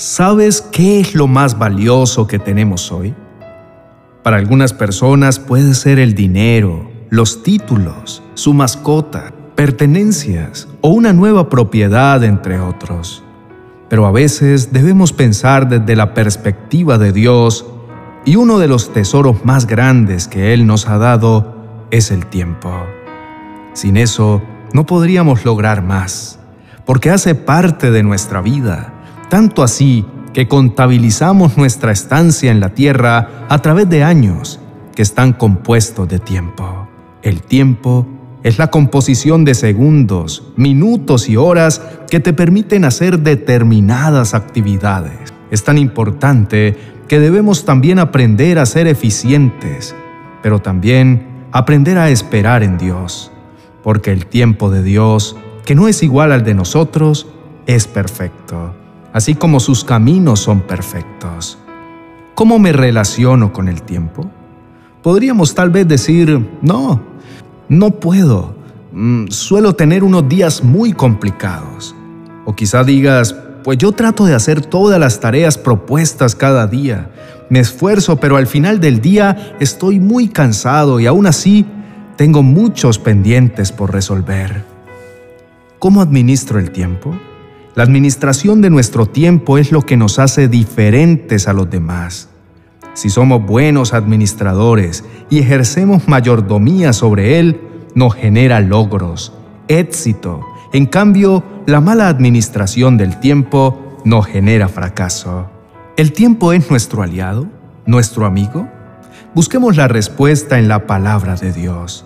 ¿Sabes qué es lo más valioso que tenemos hoy? Para algunas personas puede ser el dinero, los títulos, su mascota, pertenencias o una nueva propiedad, entre otros. Pero a veces debemos pensar desde la perspectiva de Dios y uno de los tesoros más grandes que Él nos ha dado es el tiempo. Sin eso, no podríamos lograr más, porque hace parte de nuestra vida tanto así que contabilizamos nuestra estancia en la Tierra a través de años que están compuestos de tiempo. El tiempo es la composición de segundos, minutos y horas que te permiten hacer determinadas actividades. Es tan importante que debemos también aprender a ser eficientes, pero también aprender a esperar en Dios, porque el tiempo de Dios, que no es igual al de nosotros, es perfecto así como sus caminos son perfectos. ¿Cómo me relaciono con el tiempo? Podríamos tal vez decir, no, no puedo. Mm, suelo tener unos días muy complicados. O quizá digas, pues yo trato de hacer todas las tareas propuestas cada día. Me esfuerzo, pero al final del día estoy muy cansado y aún así tengo muchos pendientes por resolver. ¿Cómo administro el tiempo? La administración de nuestro tiempo es lo que nos hace diferentes a los demás. Si somos buenos administradores y ejercemos mayordomía sobre él, nos genera logros, éxito. En cambio, la mala administración del tiempo nos genera fracaso. ¿El tiempo es nuestro aliado? ¿Nuestro amigo? Busquemos la respuesta en la palabra de Dios.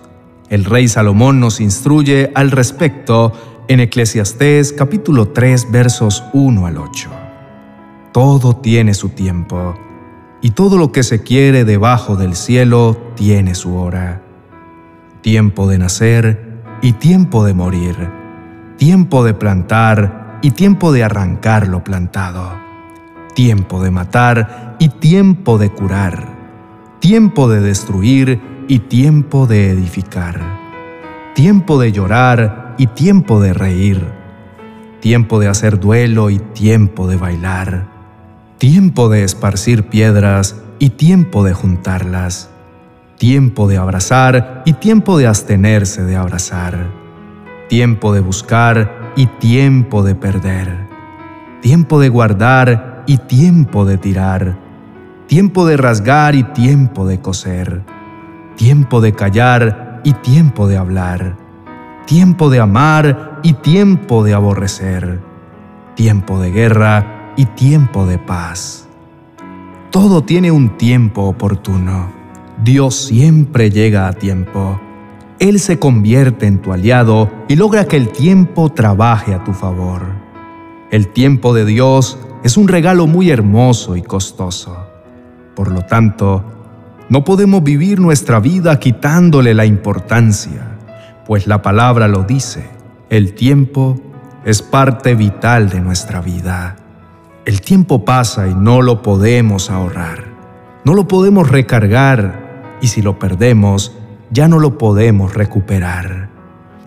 El rey Salomón nos instruye al respecto en Eclesiastés capítulo 3 versos 1 al 8. Todo tiene su tiempo, y todo lo que se quiere debajo del cielo tiene su hora. Tiempo de nacer y tiempo de morir, tiempo de plantar y tiempo de arrancar lo plantado, tiempo de matar y tiempo de curar, tiempo de destruir y tiempo de edificar, tiempo de llorar y tiempo de reír, tiempo de hacer duelo y tiempo de bailar, tiempo de esparcir piedras y tiempo de juntarlas, tiempo de abrazar y tiempo de abstenerse de abrazar, tiempo de buscar y tiempo de perder, tiempo de guardar y tiempo de tirar, tiempo de rasgar y tiempo de coser, tiempo de callar y tiempo de hablar tiempo de amar y tiempo de aborrecer, tiempo de guerra y tiempo de paz. Todo tiene un tiempo oportuno. Dios siempre llega a tiempo. Él se convierte en tu aliado y logra que el tiempo trabaje a tu favor. El tiempo de Dios es un regalo muy hermoso y costoso. Por lo tanto, no podemos vivir nuestra vida quitándole la importancia pues la palabra lo dice, el tiempo es parte vital de nuestra vida. El tiempo pasa y no lo podemos ahorrar, no lo podemos recargar y si lo perdemos, ya no lo podemos recuperar.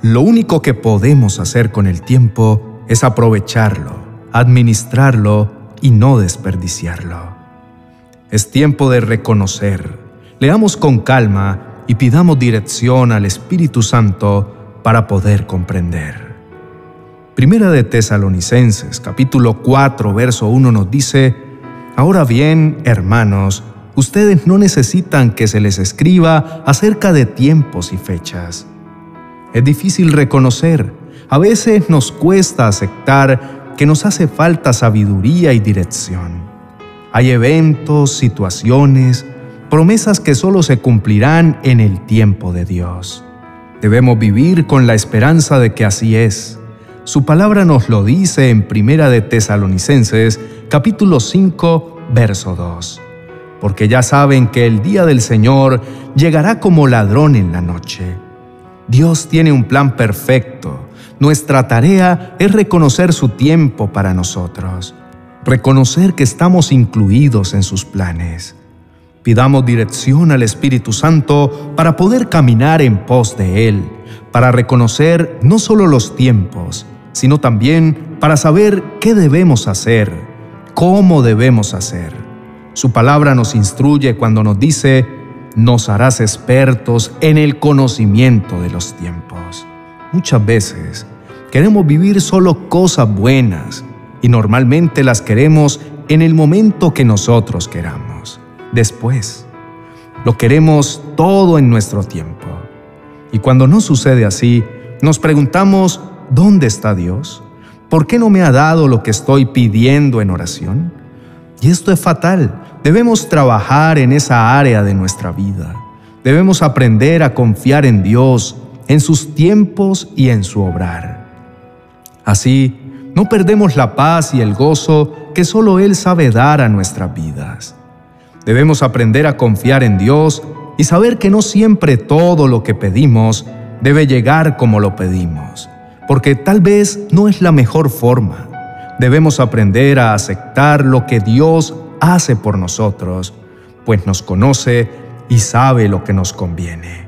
Lo único que podemos hacer con el tiempo es aprovecharlo, administrarlo y no desperdiciarlo. Es tiempo de reconocer. Leamos con calma y pidamos dirección al Espíritu Santo para poder comprender. Primera de Tesalonicenses, capítulo 4, verso 1 nos dice, Ahora bien, hermanos, ustedes no necesitan que se les escriba acerca de tiempos y fechas. Es difícil reconocer, a veces nos cuesta aceptar que nos hace falta sabiduría y dirección. Hay eventos, situaciones, promesas que solo se cumplirán en el tiempo de Dios. Debemos vivir con la esperanza de que así es. Su palabra nos lo dice en Primera de Tesalonicenses, capítulo 5, verso 2. Porque ya saben que el día del Señor llegará como ladrón en la noche. Dios tiene un plan perfecto. Nuestra tarea es reconocer su tiempo para nosotros, reconocer que estamos incluidos en sus planes Pidamos dirección al Espíritu Santo para poder caminar en pos de Él, para reconocer no solo los tiempos, sino también para saber qué debemos hacer, cómo debemos hacer. Su palabra nos instruye cuando nos dice, nos harás expertos en el conocimiento de los tiempos. Muchas veces queremos vivir solo cosas buenas y normalmente las queremos en el momento que nosotros queramos. Después, lo queremos todo en nuestro tiempo. Y cuando no sucede así, nos preguntamos, ¿dónde está Dios? ¿Por qué no me ha dado lo que estoy pidiendo en oración? Y esto es fatal. Debemos trabajar en esa área de nuestra vida. Debemos aprender a confiar en Dios, en sus tiempos y en su obrar. Así, no perdemos la paz y el gozo que solo Él sabe dar a nuestras vidas. Debemos aprender a confiar en Dios y saber que no siempre todo lo que pedimos debe llegar como lo pedimos, porque tal vez no es la mejor forma. Debemos aprender a aceptar lo que Dios hace por nosotros, pues nos conoce y sabe lo que nos conviene.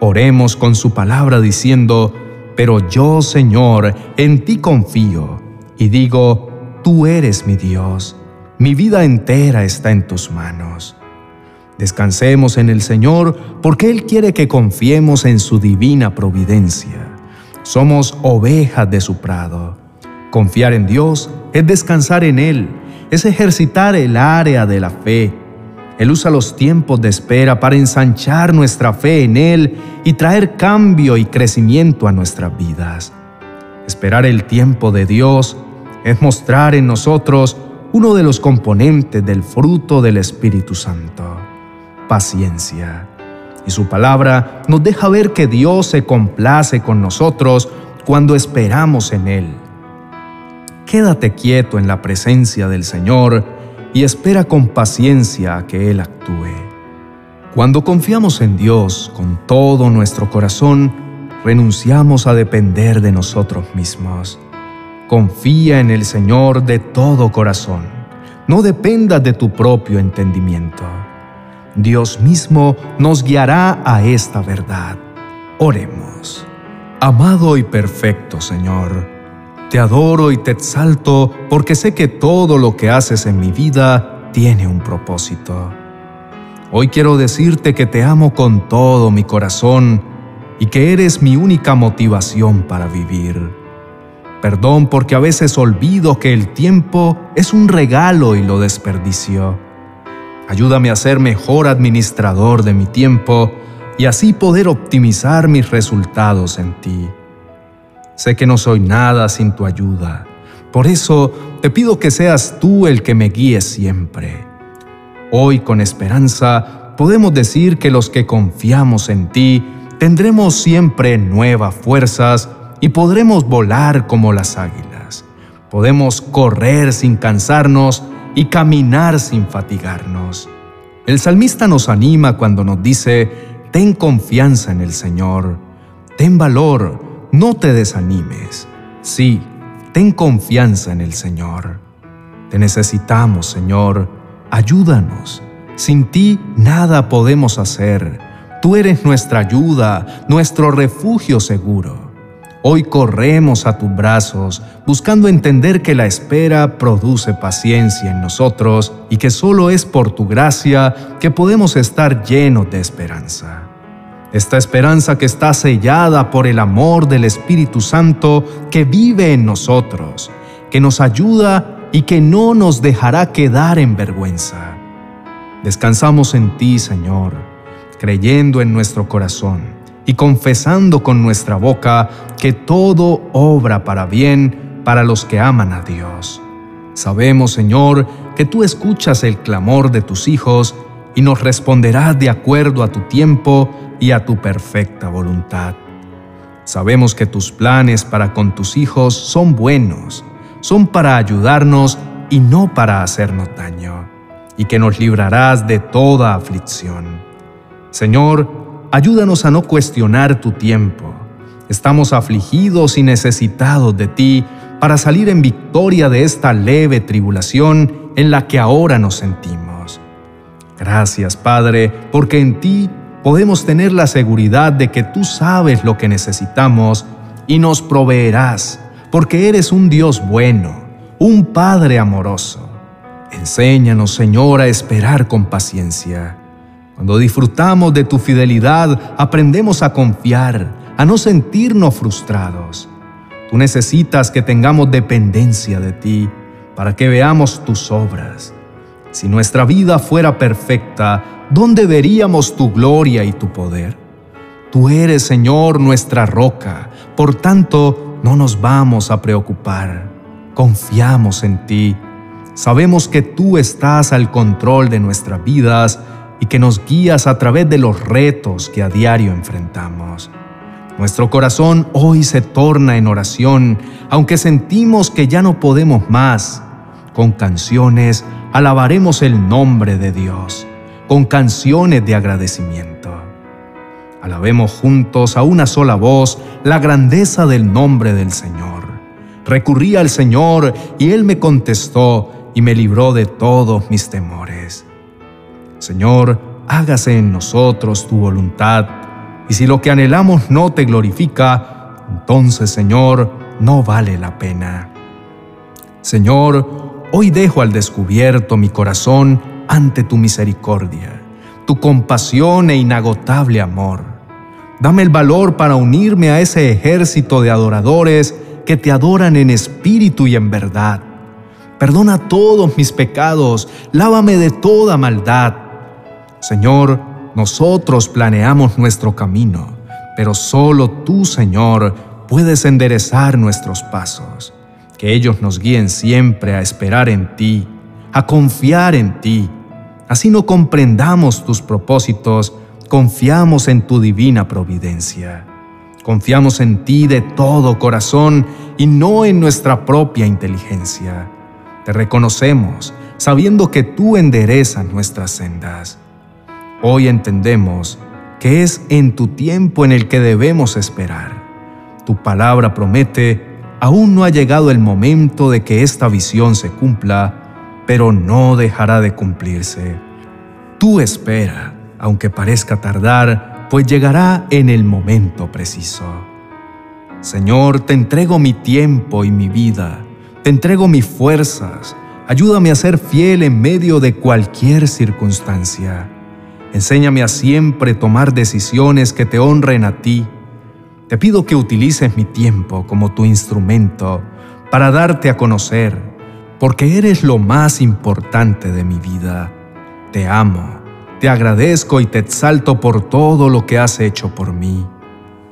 Oremos con su palabra diciendo, pero yo, Señor, en ti confío y digo, tú eres mi Dios, mi vida entera está en tus manos. Descansemos en el Señor porque Él quiere que confiemos en su divina providencia. Somos ovejas de su prado. Confiar en Dios es descansar en Él, es ejercitar el área de la fe. Él usa los tiempos de espera para ensanchar nuestra fe en Él y traer cambio y crecimiento a nuestras vidas. Esperar el tiempo de Dios es mostrar en nosotros uno de los componentes del fruto del Espíritu Santo paciencia. Y su palabra nos deja ver que Dios se complace con nosotros cuando esperamos en Él. Quédate quieto en la presencia del Señor y espera con paciencia a que Él actúe. Cuando confiamos en Dios con todo nuestro corazón, renunciamos a depender de nosotros mismos. Confía en el Señor de todo corazón. No dependas de tu propio entendimiento. Dios mismo nos guiará a esta verdad. Oremos. Amado y perfecto Señor, te adoro y te exalto porque sé que todo lo que haces en mi vida tiene un propósito. Hoy quiero decirte que te amo con todo mi corazón y que eres mi única motivación para vivir. Perdón porque a veces olvido que el tiempo es un regalo y lo desperdicio. Ayúdame a ser mejor administrador de mi tiempo y así poder optimizar mis resultados en ti. Sé que no soy nada sin tu ayuda. Por eso te pido que seas tú el que me guíe siempre. Hoy con esperanza podemos decir que los que confiamos en ti tendremos siempre nuevas fuerzas y podremos volar como las águilas. Podemos correr sin cansarnos y caminar sin fatigarnos. El salmista nos anima cuando nos dice, ten confianza en el Señor, ten valor, no te desanimes. Sí, ten confianza en el Señor. Te necesitamos, Señor, ayúdanos. Sin ti nada podemos hacer. Tú eres nuestra ayuda, nuestro refugio seguro. Hoy corremos a tus brazos, buscando entender que la espera produce paciencia en nosotros y que solo es por tu gracia que podemos estar llenos de esperanza. Esta esperanza que está sellada por el amor del Espíritu Santo que vive en nosotros, que nos ayuda y que no nos dejará quedar en vergüenza. Descansamos en ti, Señor, creyendo en nuestro corazón y confesando con nuestra boca que todo obra para bien para los que aman a Dios. Sabemos, Señor, que tú escuchas el clamor de tus hijos y nos responderás de acuerdo a tu tiempo y a tu perfecta voluntad. Sabemos que tus planes para con tus hijos son buenos, son para ayudarnos y no para hacernos daño, y que nos librarás de toda aflicción. Señor, Ayúdanos a no cuestionar tu tiempo. Estamos afligidos y necesitados de ti para salir en victoria de esta leve tribulación en la que ahora nos sentimos. Gracias, Padre, porque en ti podemos tener la seguridad de que tú sabes lo que necesitamos y nos proveerás, porque eres un Dios bueno, un Padre amoroso. Enséñanos, Señor, a esperar con paciencia. Cuando disfrutamos de tu fidelidad, aprendemos a confiar, a no sentirnos frustrados. Tú necesitas que tengamos dependencia de ti para que veamos tus obras. Si nuestra vida fuera perfecta, ¿dónde veríamos tu gloria y tu poder? Tú eres, Señor, nuestra roca, por tanto, no nos vamos a preocupar. Confiamos en ti. Sabemos que tú estás al control de nuestras vidas y que nos guías a través de los retos que a diario enfrentamos. Nuestro corazón hoy se torna en oración, aunque sentimos que ya no podemos más. Con canciones alabaremos el nombre de Dios, con canciones de agradecimiento. Alabemos juntos a una sola voz la grandeza del nombre del Señor. Recurrí al Señor y Él me contestó y me libró de todos mis temores. Señor, hágase en nosotros tu voluntad, y si lo que anhelamos no te glorifica, entonces, Señor, no vale la pena. Señor, hoy dejo al descubierto mi corazón ante tu misericordia, tu compasión e inagotable amor. Dame el valor para unirme a ese ejército de adoradores que te adoran en espíritu y en verdad. Perdona todos mis pecados, lávame de toda maldad. Señor, nosotros planeamos nuestro camino, pero solo tú, Señor, puedes enderezar nuestros pasos. Que ellos nos guíen siempre a esperar en ti, a confiar en ti. Así no comprendamos tus propósitos, confiamos en tu divina providencia. Confiamos en ti de todo corazón y no en nuestra propia inteligencia. Te reconocemos, sabiendo que tú enderezas nuestras sendas. Hoy entendemos que es en tu tiempo en el que debemos esperar. Tu palabra promete, aún no ha llegado el momento de que esta visión se cumpla, pero no dejará de cumplirse. Tú espera aunque parezca tardar, pues llegará en el momento preciso. Señor, te entrego mi tiempo y mi vida, te entrego mis fuerzas, ayúdame a ser fiel en medio de cualquier circunstancia. Enséñame a siempre tomar decisiones que te honren a ti. Te pido que utilices mi tiempo como tu instrumento para darte a conocer, porque eres lo más importante de mi vida. Te amo te agradezco y te exalto por todo lo que has hecho por mí.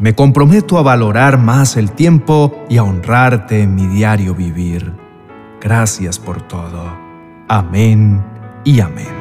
Me comprometo a valorar más el tiempo y a honrarte en mi diario vivir. Gracias por todo. Amén y amén.